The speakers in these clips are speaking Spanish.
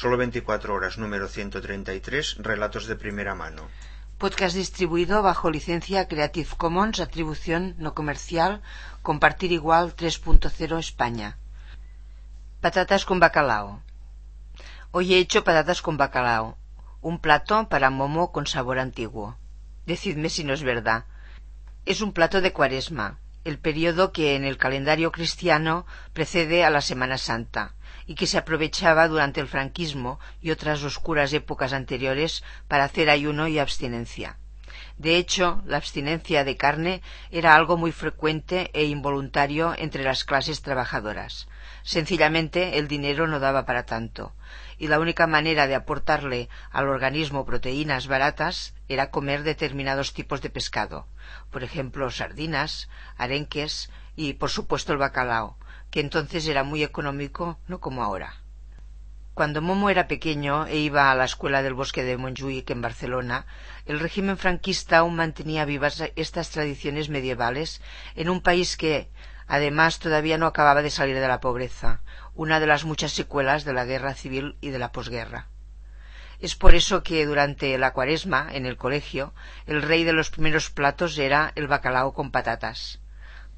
Solo 24 horas número 133, relatos de primera mano. Podcast distribuido bajo licencia Creative Commons, atribución no comercial, compartir igual 3.0 España. Patatas con bacalao. Hoy he hecho patatas con bacalao, un plato para momo con sabor antiguo. Decidme si no es verdad. Es un plato de cuaresma, el periodo que en el calendario cristiano precede a la Semana Santa y que se aprovechaba durante el franquismo y otras oscuras épocas anteriores para hacer ayuno y abstinencia. De hecho, la abstinencia de carne era algo muy frecuente e involuntario entre las clases trabajadoras. Sencillamente el dinero no daba para tanto, y la única manera de aportarle al organismo proteínas baratas era comer determinados tipos de pescado, por ejemplo sardinas, arenques y por supuesto el bacalao, que entonces era muy económico, no como ahora. Cuando Momo era pequeño e iba a la escuela del bosque de Montjuic en Barcelona, el régimen franquista aún mantenía vivas estas tradiciones medievales en un país que, además, todavía no acababa de salir de la pobreza, una de las muchas secuelas de la guerra civil y de la posguerra. Es por eso que durante la cuaresma, en el colegio, el rey de los primeros platos era el bacalao con patatas.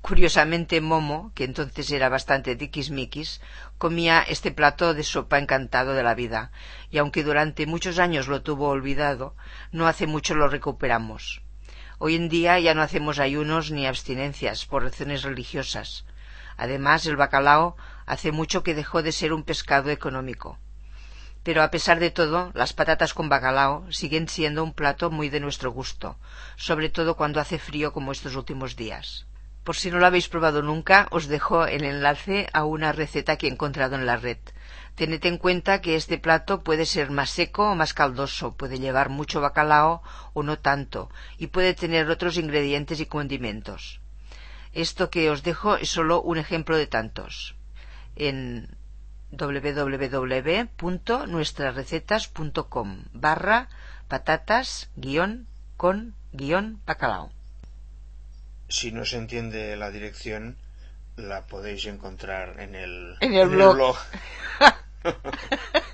Curiosamente, Momo, que entonces era bastante tiquismiquis, comía este plato de sopa encantado de la vida, y aunque durante muchos años lo tuvo olvidado, no hace mucho lo recuperamos. Hoy en día ya no hacemos ayunos ni abstinencias por razones religiosas. Además, el bacalao hace mucho que dejó de ser un pescado económico. Pero a pesar de todo, las patatas con bacalao siguen siendo un plato muy de nuestro gusto, sobre todo cuando hace frío como estos últimos días. Por si no lo habéis probado nunca, os dejo el enlace a una receta que he encontrado en la red. Tened en cuenta que este plato puede ser más seco o más caldoso, puede llevar mucho bacalao o no tanto, y puede tener otros ingredientes y condimentos. Esto que os dejo es solo un ejemplo de tantos. En www.nuestrasrecetas.com barra patatas guion con guion bacalao. Si no se entiende la dirección, la podéis encontrar en el, En el blog. blog.